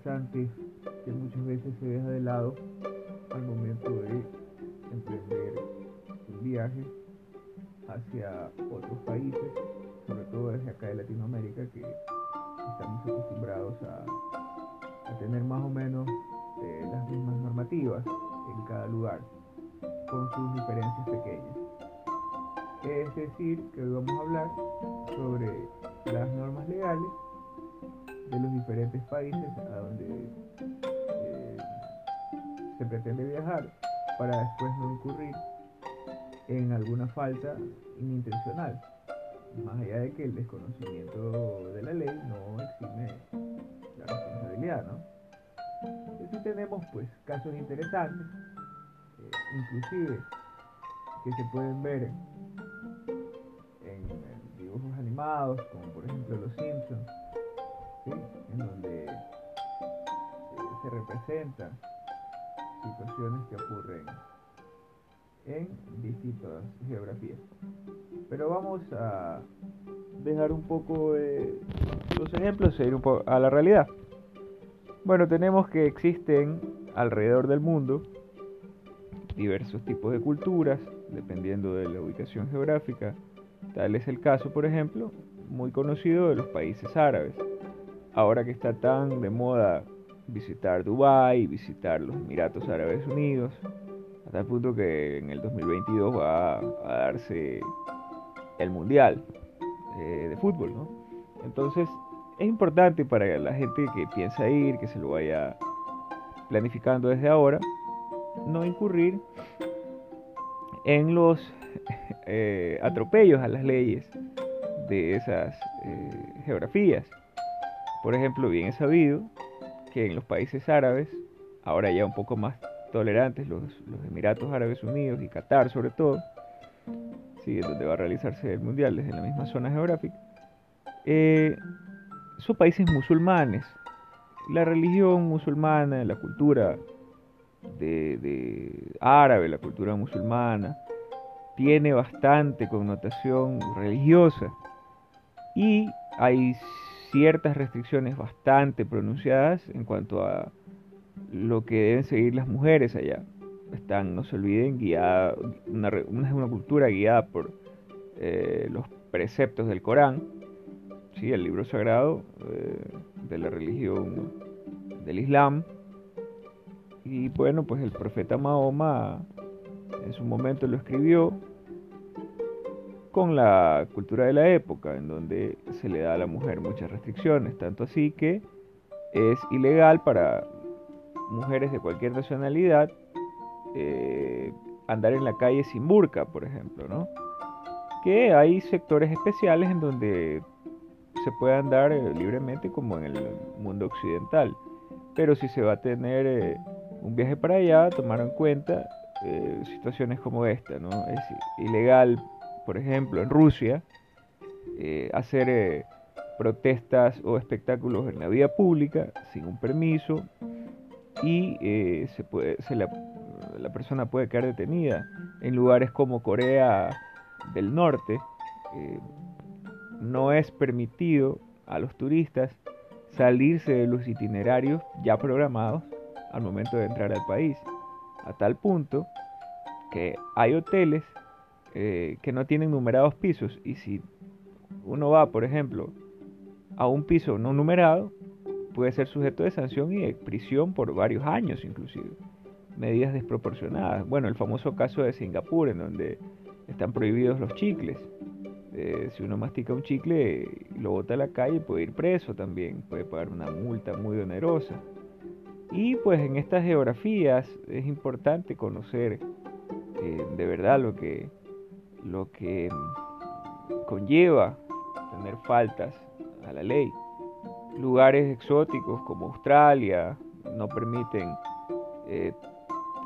interesante que muchas veces se deja de lado al momento de emprender un viaje hacia otros países, sobre todo desde acá de Latinoamérica, que estamos acostumbrados a, tener más o menos eh, las mismas normativas en cada lugar, con sus diferencias pequeñas. Es decir, que hoy vamos a hablar sobre las normas legales de los diferentes países a donde eh, se pretende viajar para después no incurrir en alguna falta inintencional, más allá de que el desconocimiento de la ley no exime la responsabilidad, ¿no? Y tenemos pues casos interesantes, eh, inclusive que se pueden ver en, dibujos animados, como por ejemplo Los Simpsons, en donde eh, se representan situaciones que ocurren en distintas geografías. Pero vamos a dejar un poco los ejemplos e ir un poco a la realidad. Bueno, tenemos que existen alrededor del mundo diversos tipos de culturas, dependiendo de la ubicación geográfica. Tal es el caso, por ejemplo, muy conocido de los países árabes. Ahora que está tan de moda visitar Dubái, visitar los Emiratos Árabes Unidos, hasta el punto que en el 2022 va a, darse el Mundial eh, de fútbol, ¿no? Entonces es importante para la gente que piensa ir, que se lo vaya planificando desde ahora, no incurrir en los eh, atropellos a las leyes de esas eh, geografías. Por ejemplo, bien es sabido que en los países árabes, ahora ya un poco más tolerantes, los, Emiratos Árabes Unidos y Qatar sobre todo, donde va a realizarse el Mundial desde la misma zona geográfica, eh, son países musulmanes. La religión musulmana, la cultura de, árabe, la cultura musulmana, tiene bastante connotación religiosa y hay ciertas restricciones bastante pronunciadas en cuanto a lo que deben seguir las mujeres allá. Están, no se olviden, guiada, una, cultura guiada por eh, los preceptos del Corán, ¿sí? el libro sagrado eh, de la religión del Islam. Y bueno, pues el profeta Mahoma en su momento lo escribió con la cultura de la época, en donde se le da a la mujer muchas restricciones, tanto así que es ilegal para mujeres de cualquier nacionalidad eh, andar en la calle sin burka, por ejemplo, ¿no? Que hay sectores especiales en donde se puede andar eh, libremente como en el mundo occidental, pero si se va a tener eh, un viaje para allá, tomar en cuenta situaciones como esta, ¿no? Es ilegal por ejemplo, en Rusia, eh, hacer eh, protestas o espectáculos en la vía pública sin un permiso y eh, se puede, la, la, persona puede quedar detenida. En lugares como Corea del Norte, no es permitido a los turistas salirse de los itinerarios ya programados al momento de entrar al país, a tal punto que hay hoteles eh, que no tienen numerados pisos y si uno va, por ejemplo, a un piso no numerado, puede ser sujeto de sanción y de prisión por varios años inclusive. Medidas desproporcionadas. Bueno, el famoso caso de Singapur, en donde están prohibidos los chicles. Eh, si uno mastica un chicle lo bota a la calle, puede ir preso también, puede pagar una multa muy onerosa. Y pues en estas geografías es importante conocer eh, de verdad lo que, lo que conlleva tener faltas a la ley. Lugares exóticos como Australia no permiten eh,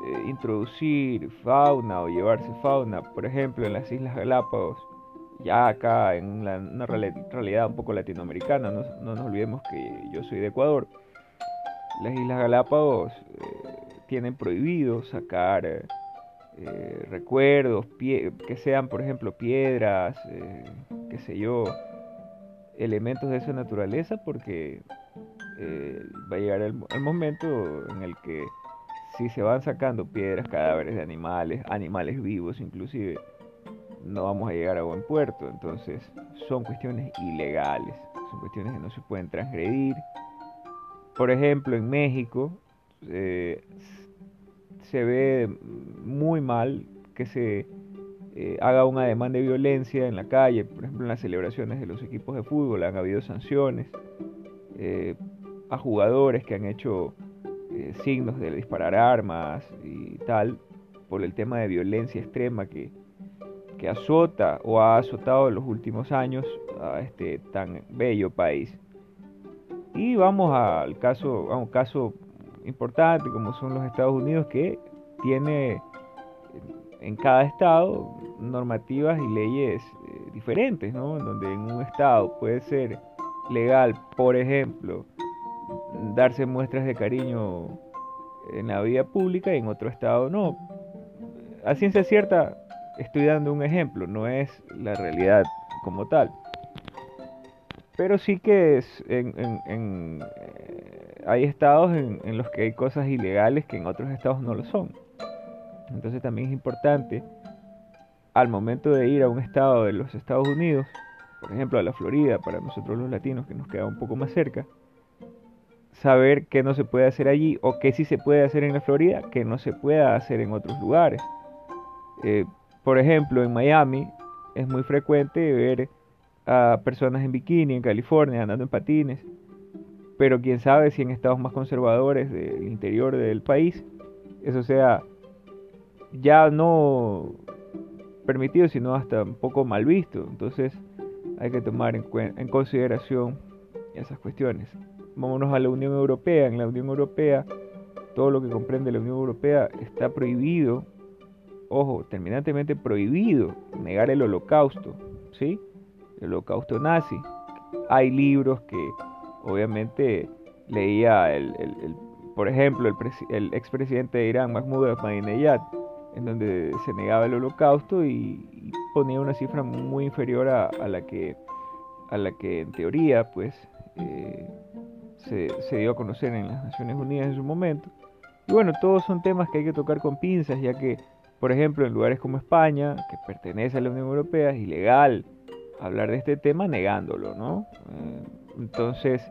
eh, introducir fauna o llevarse fauna. Por ejemplo, en las Islas Galápagos, ya acá en una, realidad un poco latinoamericana, no, nos olvidemos que yo soy de Ecuador. Las Islas Galápagos eh, tienen prohibido sacar recuerdos, que sean por ejemplo piedras, eh, qué sé yo, elementos de esa naturaleza porque eh, va a llegar el, momento en el que si se van sacando piedras, cadáveres de animales, animales vivos inclusive, no vamos a llegar a buen puerto. Entonces son cuestiones ilegales, son cuestiones que no se pueden transgredir. Por ejemplo, en México eh, se ve muy mal que se eh, haga una demanda de violencia en la calle, por ejemplo en las celebraciones de los equipos de fútbol han habido sanciones eh, a jugadores que han hecho eh, signos de disparar armas y tal por el tema de violencia extrema que, que azota o ha azotado en los últimos años a este tan bello país. Y vamos al caso, a un caso importante como son los Estados Unidos que tiene en cada estado normativas y leyes eh, diferentes, ¿no? Donde en un estado puede ser legal, por ejemplo, darse muestras de cariño en la vida pública y en otro estado no. A ciencia cierta estoy dando un ejemplo, no es la realidad como tal. Pero sí que es en, en, eh, hay estados en los que hay cosas ilegales que en otros estados no lo son. Entonces también es importante al momento de ir a un estado de los Estados Unidos, por ejemplo a la Florida, para nosotros los latinos que nos queda un poco más cerca, saber qué no se puede hacer allí o qué sí se puede hacer en la Florida, que no se pueda hacer en otros lugares. Eh, por ejemplo, en Miami es muy frecuente ver a personas en bikini en California andando en patines, pero quién sabe si en estados más conservadores del interior del país eso sea ya no permitido, sino hasta un poco mal visto. Entonces hay que tomar en, consideración esas cuestiones. Vámonos a la Unión Europea. En la Unión Europea, todo lo que comprende la Unión Europea está prohibido, ojo, terminantemente prohibido negar el holocausto, ¿sí? El holocausto nazi. Hay libros que obviamente leía el, por ejemplo, el, el expresidente de Irán, Mahmoud Ahmadinejad, en donde se negaba el holocausto y, ponía una cifra muy inferior a, la que a la que en teoría pues eh, se, se, dio a conocer en las Naciones Unidas en su momento. Y bueno todos son temas que hay que tocar con pinzas ya que por ejemplo en lugares como España que pertenece a la Unión Europea es ilegal hablar de este tema negándolo no eh, entonces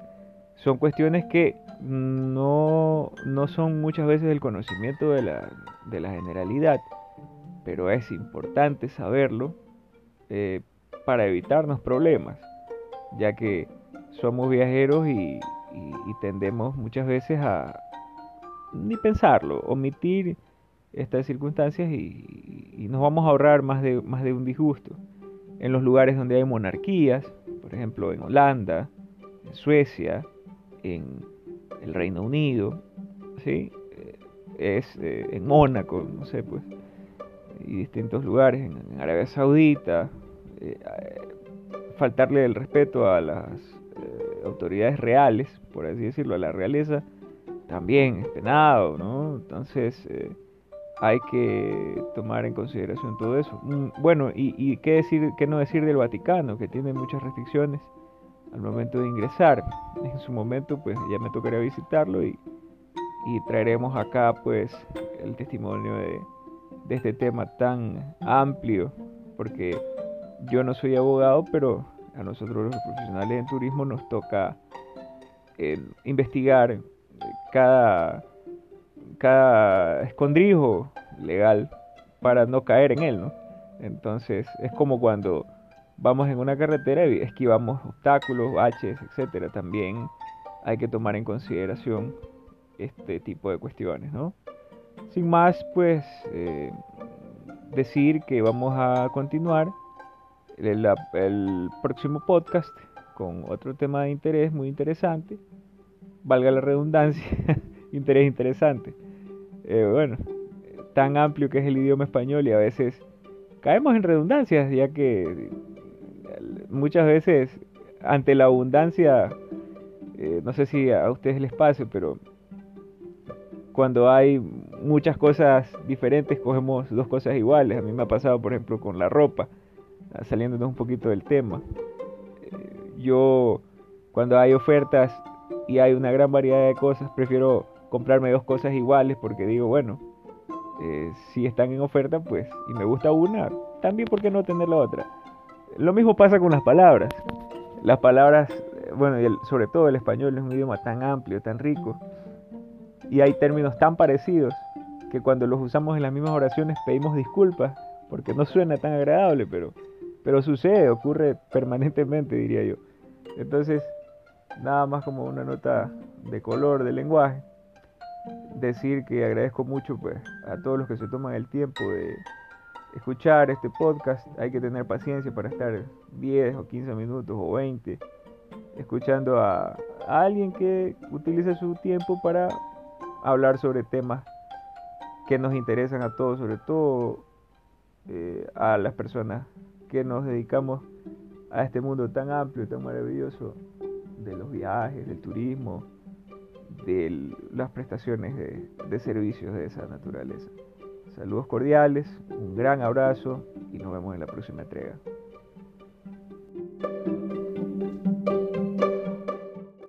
son cuestiones que no, no son muchas veces el conocimiento de la, de la generalidad, pero es importante saberlo eh, para evitarnos problemas, ya que somos viajeros y, tendemos muchas veces a ni pensarlo, omitir estas circunstancias y, y, nos vamos a ahorrar más de, más de un disgusto. En los lugares donde hay monarquías, por ejemplo en Holanda, Suecia, en el Reino Unido, ¿sí? Eh, es eh, en Mónaco, no sé, pues, y distintos lugares, en, Arabia Saudita, eh, faltarle el respeto a las autoridades reales, por así decirlo, a la realeza, también es penado, ¿no? Entonces, hay que tomar en consideración todo eso. Mm, bueno, y, y, qué decir, qué no decir del Vaticano, que tiene muchas restricciones al momento de ingresar. En su momento pues ya me tocaría visitarlo y, traeremos acá pues el testimonio de, este tema tan amplio porque yo no soy abogado pero a nosotros los profesionales en turismo nos toca eh, investigar cada, cada escondrijo legal para no caer en él, ¿no? Entonces es como cuando vamos en una carretera y esquivamos obstáculos, baches, etcétera, también hay que tomar en consideración este tipo de cuestiones, ¿no? Sin más, pues eh, decir que vamos a continuar el, próximo podcast con otro tema de interés muy interesante, valga la redundancia, interés interesante. Eh, bueno, tan amplio que es el idioma español y a veces caemos en redundancias, ya que muchas veces ante la abundancia, eh, no sé si a ustedes les pase, pero cuando hay muchas cosas diferentes, cogemos dos cosas iguales. A mí me ha pasado, por ejemplo, con la ropa, saliéndonos un poquito del tema. Eh, Yo, cuando hay ofertas y hay una gran variedad de cosas, prefiero comprarme dos cosas iguales porque digo, bueno, eh, si están en oferta, pues, y me gusta una, también, ¿por qué no tener la otra? Lo mismo pasa con las palabras. Las palabras, eh, bueno, sobre todo el español es un idioma tan amplio, tan rico, y hay términos tan parecidos que cuando los usamos en las mismas oraciones pedimos disculpas porque no suena tan agradable, pero, pero sucede, ocurre permanentemente, diría yo. Entonces, nada más como una nota de color del lenguaje, decir que agradezco mucho pues, a todos los que se toman el tiempo de escuchar este podcast. Hay que tener paciencia para estar 10 o 15 minutos o 20 escuchando a, alguien que utiliza su tiempo para hablar sobre temas que nos interesan a todos, sobre todo eh, a las personas que nos dedicamos a este mundo tan amplio, tan maravilloso de los viajes, del turismo, de las prestaciones de servicios de esa naturaleza. Saludos cordiales, un gran abrazo y nos vemos en la próxima entrega.